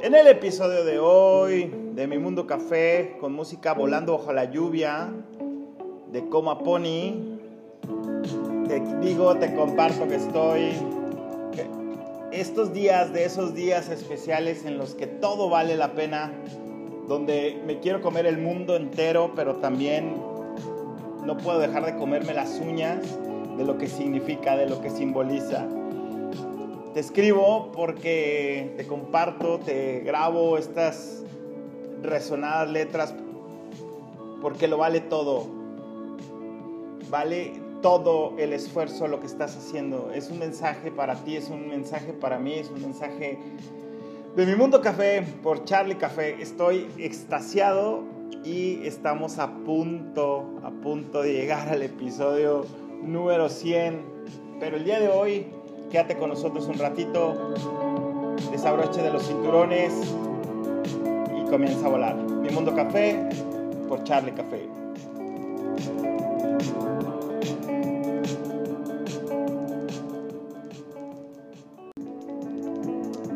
En el episodio de hoy de Mi Mundo Café, con música volando bajo la lluvia, de Coma Pony, te digo, te comparto que estoy estos días, de esos días especiales en los que todo vale la pena, donde me quiero comer el mundo entero, pero también no puedo dejar de comerme las uñas de lo que significa, de lo que simboliza. Te escribo porque te comparto, te grabo estas resonadas letras porque lo vale todo. Vale todo el esfuerzo, lo que estás haciendo. Es un mensaje para ti, es un mensaje para mí, es un mensaje de mi mundo café por Charlie Café. Estoy extasiado y estamos a punto, a punto de llegar al episodio número 100. Pero el día de hoy, quédate con nosotros un ratito, desabroche de los cinturones y comienza a volar. Mi Mundo Café por Charlie Café.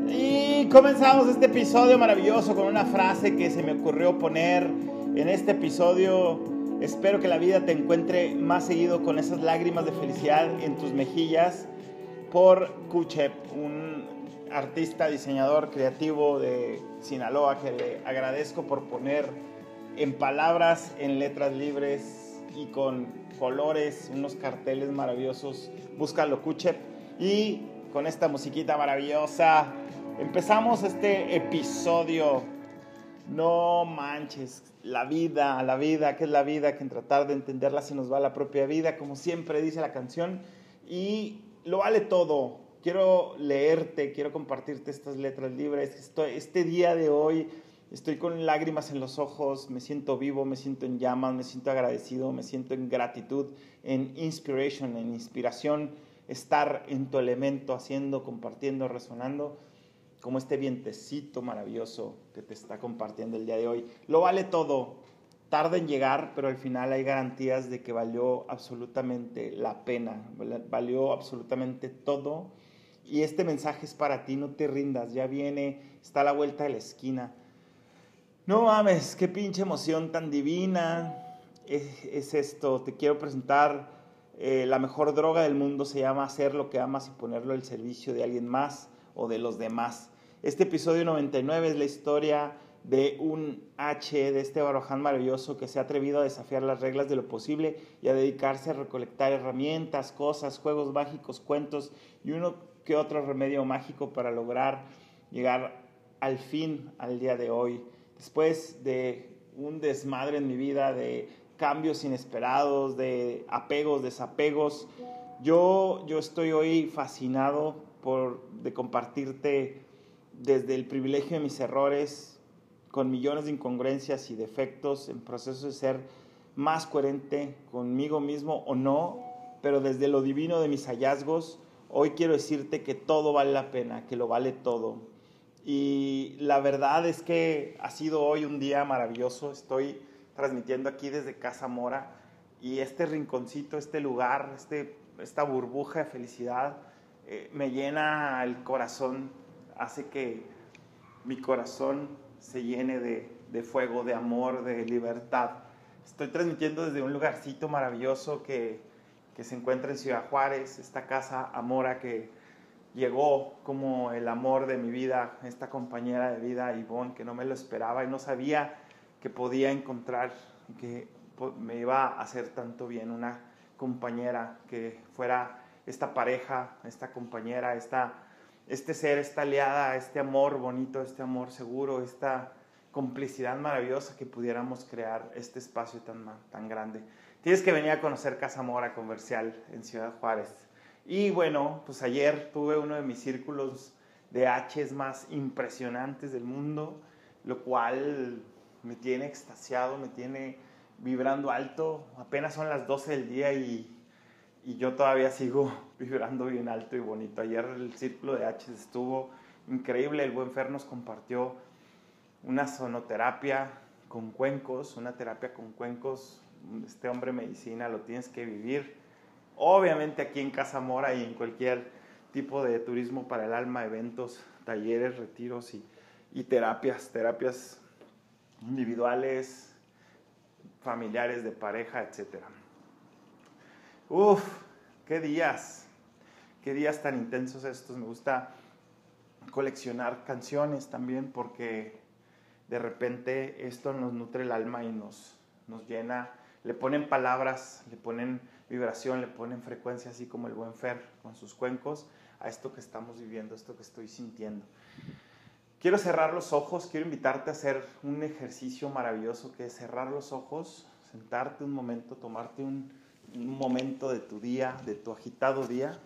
Y comenzamos este episodio maravilloso con una frase que se me ocurrió poner en este episodio Espero que la vida te encuentre más seguido con esas lágrimas de felicidad en tus mejillas por Kuchep, un artista, diseñador creativo de Sinaloa que le agradezco por poner en palabras, en letras libres y con colores, unos carteles maravillosos. Búscalo Kuchep y con esta musiquita maravillosa empezamos este episodio no manches, la vida, la vida, ¿qué es la vida? Que en tratar de entenderla se nos va la propia vida, como siempre dice la canción, y lo vale todo. Quiero leerte, quiero compartirte estas letras libres. Estoy, este día de hoy estoy con lágrimas en los ojos, me siento vivo, me siento en llamas, me siento agradecido, me siento en gratitud, en inspiration, en inspiración, estar en tu elemento, haciendo, compartiendo, resonando como este vientecito maravilloso que te está compartiendo el día de hoy. Lo vale todo. Tarda en llegar, pero al final hay garantías de que valió absolutamente la pena, valió absolutamente todo. Y este mensaje es para ti, no te rindas, ya viene, está a la vuelta de la esquina. No mames, qué pinche emoción tan divina es, esto. Te quiero presentar eh, la mejor droga del mundo, se llama hacer lo que amas y ponerlo al servicio de alguien más o de los demás. Este episodio 99 es la historia de un H, de este baroján maravilloso que se ha atrevido a desafiar las reglas de lo posible y a dedicarse a recolectar herramientas, cosas, juegos mágicos, cuentos y uno que otro remedio mágico para lograr llegar al fin al día de hoy. Después de un desmadre en mi vida, de cambios inesperados, de apegos, desapegos, yo, yo estoy hoy fascinado por de compartirte desde el privilegio de mis errores, con millones de incongruencias y defectos, en proceso de ser más coherente conmigo mismo o no, pero desde lo divino de mis hallazgos, hoy quiero decirte que todo vale la pena, que lo vale todo. Y la verdad es que ha sido hoy un día maravilloso. Estoy transmitiendo aquí desde Casa Mora y este rinconcito, este lugar, este, esta burbuja de felicidad eh, me llena el corazón hace que mi corazón se llene de, fuego, de amor, de libertad. Estoy transmitiendo desde un lugarcito maravilloso que, que se encuentra en Ciudad Juárez, esta casa Amora que llegó como el amor de mi vida, esta compañera de vida, Ivonne, que no me lo esperaba y no sabía que podía encontrar, que me iba a hacer tanto bien, una compañera que fuera esta pareja, esta compañera, esta este ser, esta aliada, este amor bonito, este amor seguro, esta complicidad maravillosa que pudiéramos crear este espacio tan, tan grande. Tienes que venir a conocer Casa Mora Comercial en Ciudad Juárez. Y bueno, pues ayer tuve uno de mis círculos de H's más impresionantes del mundo, lo cual me tiene extasiado, me tiene vibrando alto. Apenas son las 12 del día y y yo todavía sigo vibrando bien alto y bonito. Ayer el círculo de H estuvo increíble, el buen Fer nos compartió una sonoterapia con cuencos, una terapia con cuencos, este hombre medicina lo tienes que vivir. Obviamente aquí en Casa Mora y en cualquier tipo de turismo para el alma, eventos, talleres, retiros y, y terapias, terapias individuales, familiares, de pareja, etc. Uf, qué días, qué días tan intensos estos. Me gusta coleccionar canciones también porque de repente esto nos nutre el alma y nos, nos llena. Le ponen palabras, le ponen vibración, le ponen frecuencia, así como el buen Fer con sus cuencos, a esto que estamos viviendo, esto que estoy sintiendo. Quiero cerrar los ojos, quiero invitarte a hacer un ejercicio maravilloso que es cerrar los ojos, sentarte un momento, tomarte un, un momento de tu día, de tu agitado día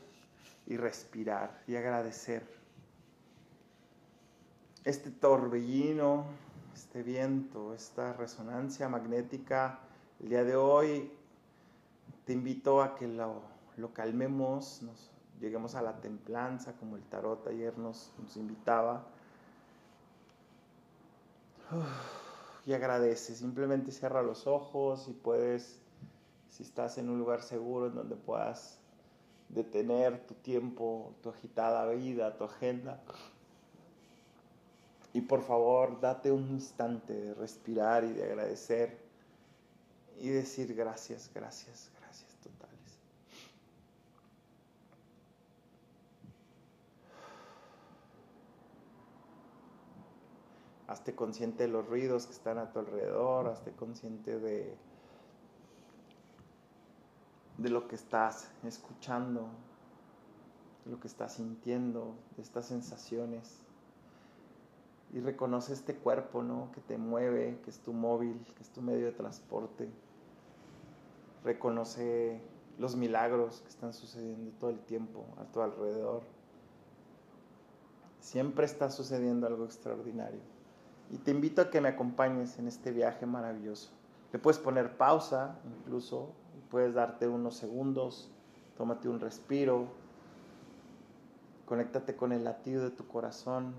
y respirar y agradecer. Este torbellino, este viento, esta resonancia magnética, el día de hoy te invito a que lo, lo calmemos, nos lleguemos a la templanza como el tarot ayer nos, nos invitaba. y agradece, simplemente cierra los ojos y puedes, si estás en un lugar seguro en donde puedas detener tu tiempo, tu agitada vida, tu agenda. Y por favor, date un instante de respirar y de agradecer y decir gracias, gracias, gracias totales. Hazte consciente de los ruidos que están a tu alrededor, hazte consciente de, de lo que estás escuchando, de lo que estás sintiendo, de estas sensaciones. Y reconoce este cuerpo, ¿no? Que te mueve, que es tu móvil, que es tu medio de transporte. Reconoce los milagros que están sucediendo todo el tiempo a tu alrededor. Siempre está sucediendo algo extraordinario. Y te invito a que me acompañes en este viaje maravilloso. Le puedes poner pausa, incluso, puedes darte unos segundos, tómate un respiro, conéctate con el latido de tu corazón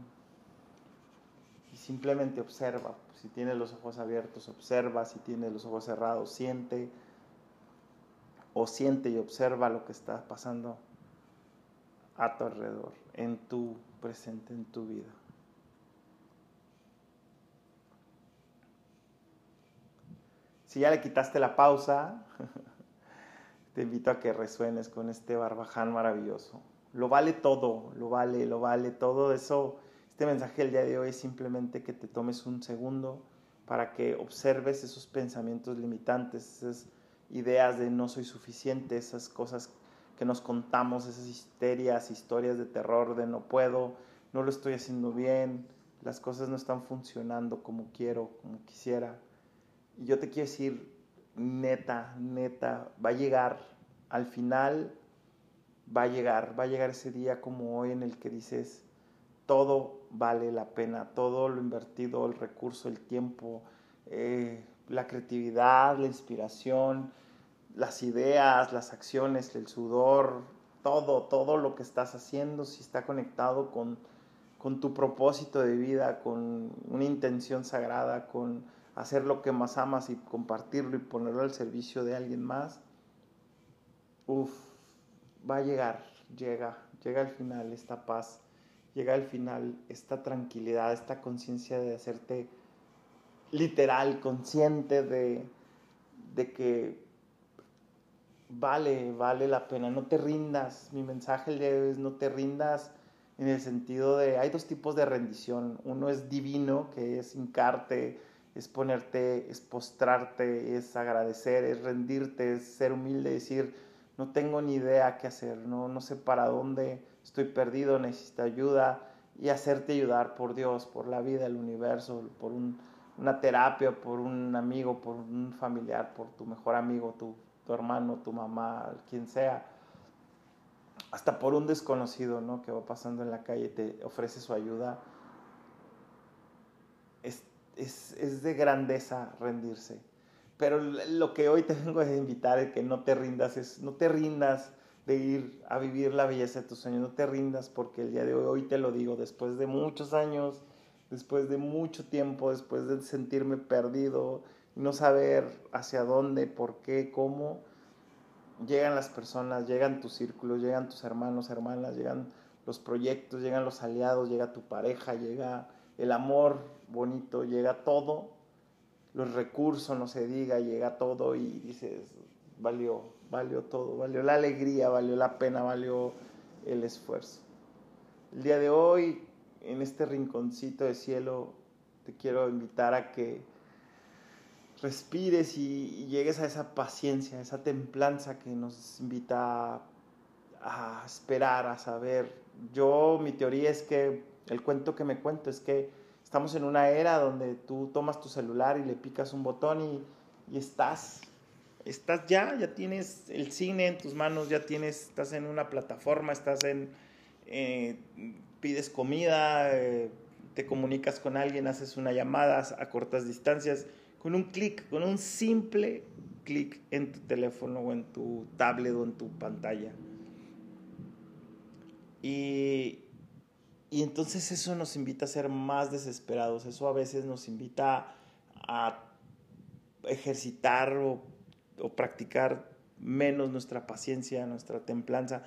y simplemente observa. Si tienes los ojos abiertos, observa. Si tienes los ojos cerrados, siente o siente y observa lo que está pasando a tu alrededor, en tu presente, en tu vida. Si ya le quitaste la pausa, te invito a que resuenes con este barbaján maravilloso. Lo vale todo, lo vale, lo vale todo. Eso, este mensaje del día de hoy es simplemente que te tomes un segundo para que observes esos pensamientos limitantes, esas ideas de no soy suficiente, esas cosas que nos contamos, esas histerias, historias de terror, de no puedo, no lo estoy haciendo bien, las cosas no están funcionando como quiero, como quisiera. Y yo te quiero decir, neta, neta, va a llegar, al final va a llegar, va a llegar ese día como hoy en el que dices, todo vale la pena, todo lo invertido, el recurso, el tiempo, eh, la creatividad, la inspiración, las ideas, las acciones, el sudor, todo, todo lo que estás haciendo, si está conectado con, con tu propósito de vida, con una intención sagrada, con hacer lo que más amas y compartirlo y ponerlo al servicio de alguien más, uff, va a llegar, llega, llega al final esta paz, llega al final esta tranquilidad, esta conciencia de hacerte literal, consciente de, de que vale, vale la pena, no te rindas. Mi mensaje hoy es no te rindas en el sentido de, hay dos tipos de rendición. Uno es divino, que es hincarte, es ponerte, es postrarte, es agradecer, es rendirte, es ser humilde, decir, no tengo ni idea qué hacer, no, no sé para dónde, estoy perdido, necesito ayuda y hacerte ayudar por Dios, por la vida, el universo, por una terapia, por un amigo, por un familiar, por tu mejor amigo, tu, tu hermano, tu mamá, quien sea, hasta por un desconocido, ¿no? Que va pasando en la calle y te ofrece su ayuda. Es, es, de grandeza rendirse. Pero lo que hoy te vengo a invitar es que no te rindas, es no te rindas de ir a vivir la belleza de tus sueños, no te rindas porque el día de hoy, hoy te lo digo, después de muchos años, después de mucho tiempo, después de sentirme perdido, no saber hacia dónde, por qué, cómo, llegan las personas, llegan tus círculos, llegan tus hermanos, hermanas, llegan los proyectos, llegan los aliados, llega tu pareja, llega el amor bonito, llega todo, los recursos, no se diga, llega todo y dices, valió, valió todo, valió la alegría, valió la pena, valió el esfuerzo. El día de hoy, en este rinconcito de cielo, te quiero invitar a que respires y, llegues a esa paciencia, a esa templanza que nos invita a, esperar, a saber. Yo, mi teoría es que el cuento que me cuento es que estamos en una era donde tú tomas tu celular y le picas un botón y, y estás, estás ya, ya tienes el cine en tus manos, ya tienes, estás en una plataforma, estás en, eh, pides comida, eh, te comunicas con alguien, haces una llamada a cortas distancias con un clic, con un simple clic en tu teléfono o en tu tablet o en tu pantalla. Y, y entonces eso nos invita a ser más desesperados, eso a veces nos invita a ejercitar o, practicar menos nuestra paciencia, nuestra templanza.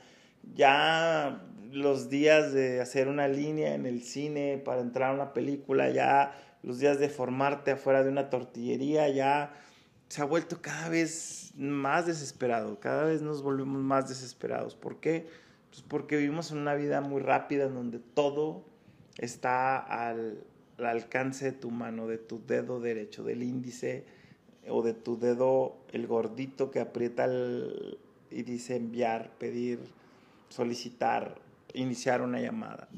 Ya los días de hacer una línea en el cine para entrar a una película, ya los días de formarte afuera de una tortillería ya se ha vuelto cada vez más desesperado, cada vez nos volvemos más desesperados. ¿Por qué? Pues porque vivimos en una vida muy rápida en donde todo está al, alcance de tu mano, de tu dedo derecho, del índice o de tu dedo, el gordito que aprieta y dice enviar, pedir, solicitar, iniciar una llamada.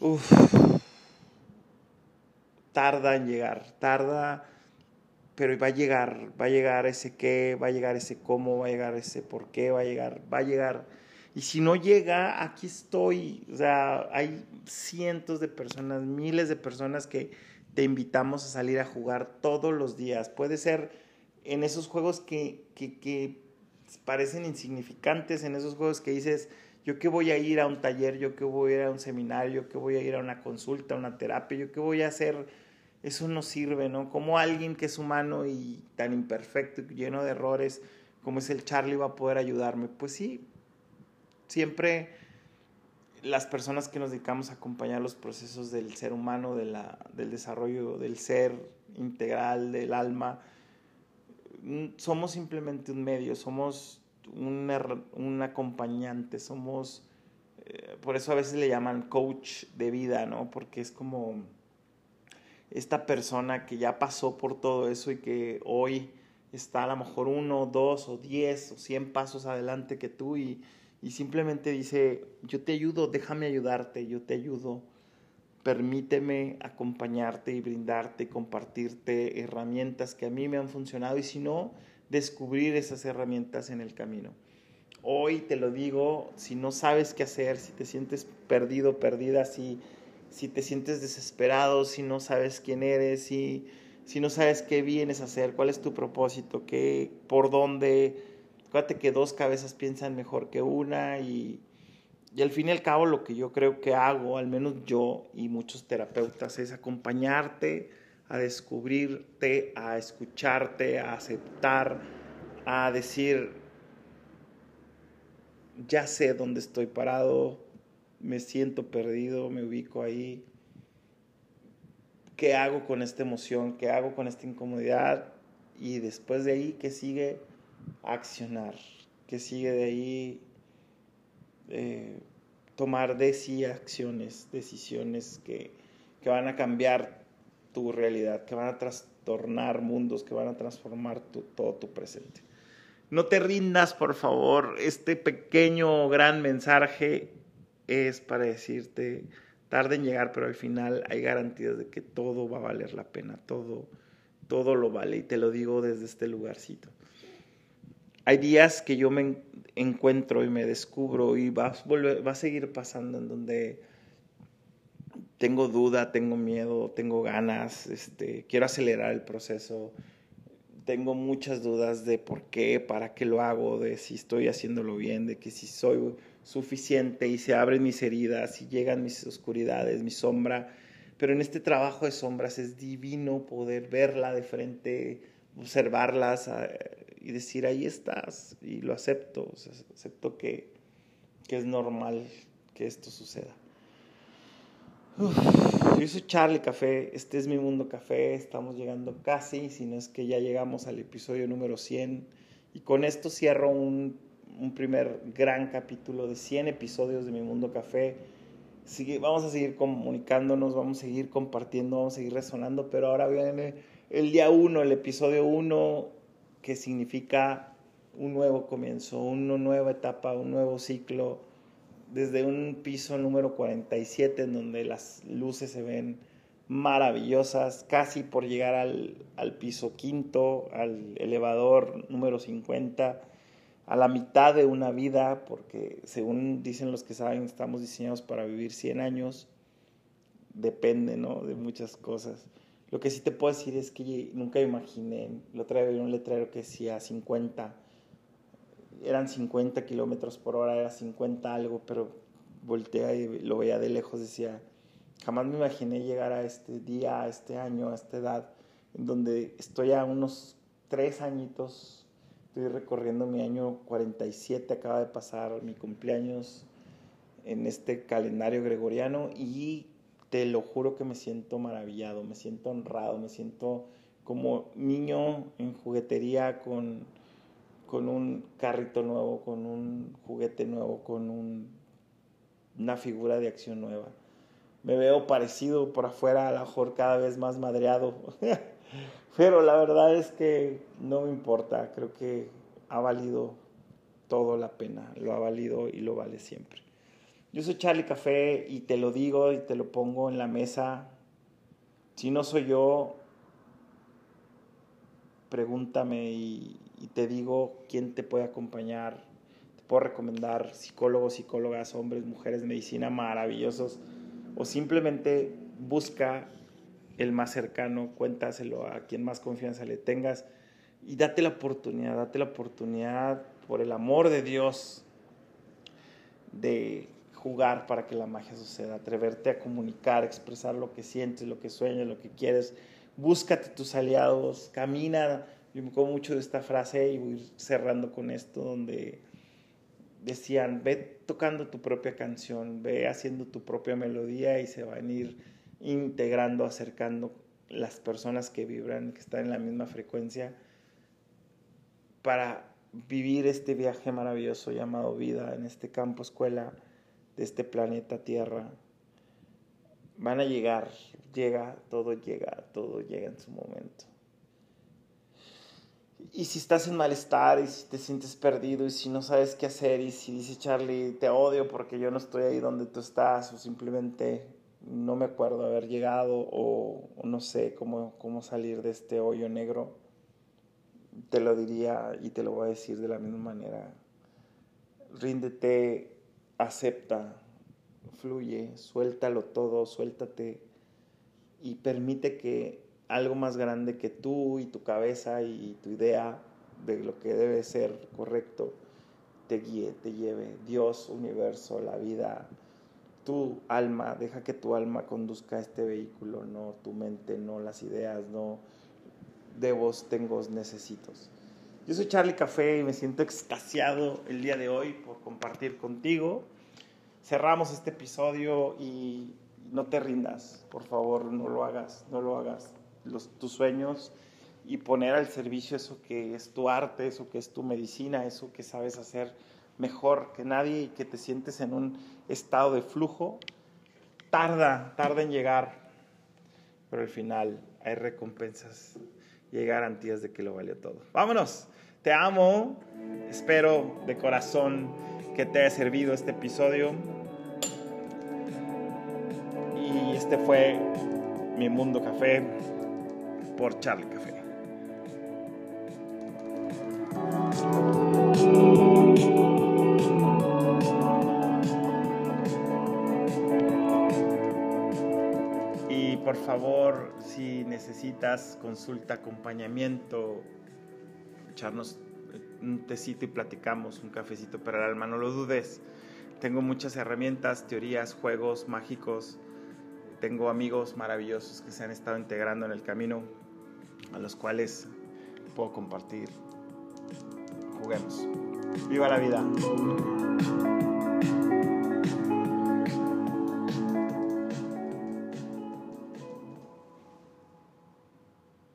Uf, tarda en llegar, tarda, pero va a llegar, va a llegar ese qué, va a llegar ese cómo, va a llegar ese por qué, va a llegar, va a llegar. Y si no llega, aquí estoy. O sea, hay cientos de personas, miles de personas que te invitamos a salir a jugar todos los días. Puede ser en esos juegos que, que, que parecen insignificantes, en esos juegos que dices, yo que voy a ir a un taller, yo que voy a ir a un seminario, yo que voy a ir a una consulta, a una terapia, yo que voy a hacer eso no sirve, ¿no? Como alguien que es humano y tan imperfecto lleno de errores como es el Charlie va a poder ayudarme. Pues sí, siempre las personas que nos dedicamos a acompañar los procesos del ser humano, de la, del desarrollo del ser integral, del alma, mm, somos simplemente un medio, somos un, acompañante, somos, eh, por eso a veces le llaman coach de vida, ¿no? Porque es como esta persona que ya pasó por todo eso y que hoy está a lo mejor uno, dos o diez o cien pasos adelante que tú y, y simplemente dice, yo te ayudo, déjame ayudarte, yo te ayudo, permíteme acompañarte y brindarte compartirte herramientas que a mí me han funcionado y si no, descubrir esas herramientas en el camino. Hoy te lo digo, si no sabes qué hacer, si te sientes perdido, perdida, si si te sientes desesperado, si no sabes quién eres, si, si no sabes qué vienes a hacer, cuál es tu propósito, qué, por dónde. Acuérdate que dos cabezas piensan mejor que una y, y al fin y al cabo lo que yo creo que hago, al menos yo y muchos terapeutas, es acompañarte a descubrirte, a escucharte, a aceptar, a decir, ya sé dónde estoy parado, me siento perdido, me ubico ahí. ¿Qué hago con esta emoción? ¿Qué hago con esta incomodidad? Y después de ahí, ¿qué sigue? Accionar. ¿Qué sigue de ahí? Eh, tomar de sí acciones, decisiones que, que van a cambiar tu realidad, que van a trastornar mundos, que van a transformar todo tu presente. No te rindas, por favor. Este pequeño gran mensaje es para decirte, tarde en llegar, pero al final hay garantías de que todo va a valer la pena, todo, todo lo vale, y te lo digo desde este lugarcito. Hay días que yo me encuentro y me descubro y va a, seguir pasando en donde tengo duda, tengo miedo, tengo ganas, este, quiero acelerar el proceso, tengo muchas dudas de por qué, para qué lo hago, de si estoy haciéndolo bien, de que si soy suficiente y se abren mis heridas y llegan mis oscuridades, mi sombra. Pero en este trabajo de sombras es divino poder verla de frente, observarlas y decir, ahí estás, y lo acepto, acepto que, que, es normal que esto suceda. Yo soy Charlie Café, este es mi mundo café, estamos llegando casi, si no es que ya llegamos al episodio número 100 y con esto cierro un, un primer gran capítulo de 100 episodios de mi mundo café. Sigue, vamos a seguir comunicándonos, vamos a seguir compartiendo, vamos a seguir resonando, pero ahora viene el día 1, el episodio 1, que significa un nuevo comienzo, una nueva etapa, un nuevo ciclo, desde un piso número 47 en donde las luces se ven maravillosas, casi por llegar al, al piso quinto, al elevador número 50, a la mitad de una vida, porque según dicen los que saben, estamos diseñados para vivir 100 años, depende ¿no? de muchas cosas. Lo que sí te puedo decir es que nunca imaginé, lo otra vez un letrero que decía 50, eran 50 kilómetros por hora, era 50 algo, pero volteé y lo veía de lejos, decía, jamás me imaginé llegar a este día, a este año, a esta edad, en donde estoy a unos tres añitos, estoy recorriendo mi año 47, acaba de pasar mi cumpleaños en este calendario gregoriano y te lo juro que me siento maravillado, me siento honrado, me siento como niño en juguetería con con un carrito nuevo, con un juguete nuevo, con un, una figura de acción nueva. Me veo parecido por afuera, a lo mejor cada vez más madreado, pero la verdad es que no me importa, creo que ha valido todo la pena, lo ha valido y lo vale siempre. Yo soy Charlie Café y te lo digo y te lo pongo en la mesa. Si no soy yo, pregúntame y, te digo quién te puede acompañar. Te puedo recomendar psicólogos, psicólogas, hombres, mujeres de medicina maravillosos. O simplemente busca el más cercano, cuéntaselo a quien más confianza le tengas y date la oportunidad, date la oportunidad por el amor de Dios de jugar para que la magia suceda, atreverte a comunicar, expresar lo que sientes, lo que sueñas, lo que quieres. Búscate tus aliados, camina yo me acuerdo mucho de esta frase y voy cerrando con esto, donde decían, ve tocando tu propia canción, ve haciendo tu propia melodía y se van a ir integrando, acercando las personas que vibran, que están en la misma frecuencia, para vivir este viaje maravilloso llamado vida en este campo escuela de este planeta Tierra. Van a llegar, llega, todo llega, todo llega en su momento. Y si estás en malestar y si te sientes perdido y si no sabes qué hacer y si dice Charlie, te odio porque yo no estoy ahí donde tú estás o simplemente no me acuerdo haber llegado o, no sé cómo, cómo salir de este hoyo negro, te lo diría y te lo voy a decir de la misma manera. Ríndete, acepta, fluye, suéltalo todo, suéltate y permite que algo más grande que tú y tu cabeza y tu idea de lo que debe ser correcto te guíe, te lleve. Dios, universo, la vida, tu alma, deja que tu alma conduzca este vehículo, no tu mente, no las ideas, no debos, tengo, necesitos. Yo soy Charlie Café y me siento extasiado el día de hoy por compartir contigo. Cerramos este episodio y no te rindas, por favor, no lo hagas, no lo hagas tus sueños y poner al servicio eso que es tu arte, eso que es tu medicina, eso que sabes hacer mejor que nadie y que te sientes en un estado de flujo, tarda, tarda en llegar, pero al final hay recompensas y garantías de que lo valió todo. Vámonos, te amo, espero de corazón que te haya servido este episodio y este fue mi mundo café por Charlie Café. Por favor, si necesitas consulta, acompañamiento, echarnos un tecito y platicamos, un cafecito para el alma, no lo dudes. Tengo muchas herramientas, teorías, juegos mágicos. Tengo amigos maravillosos que se han estado integrando en el camino a los cuales puedo compartir. Juguemos. Viva la vida.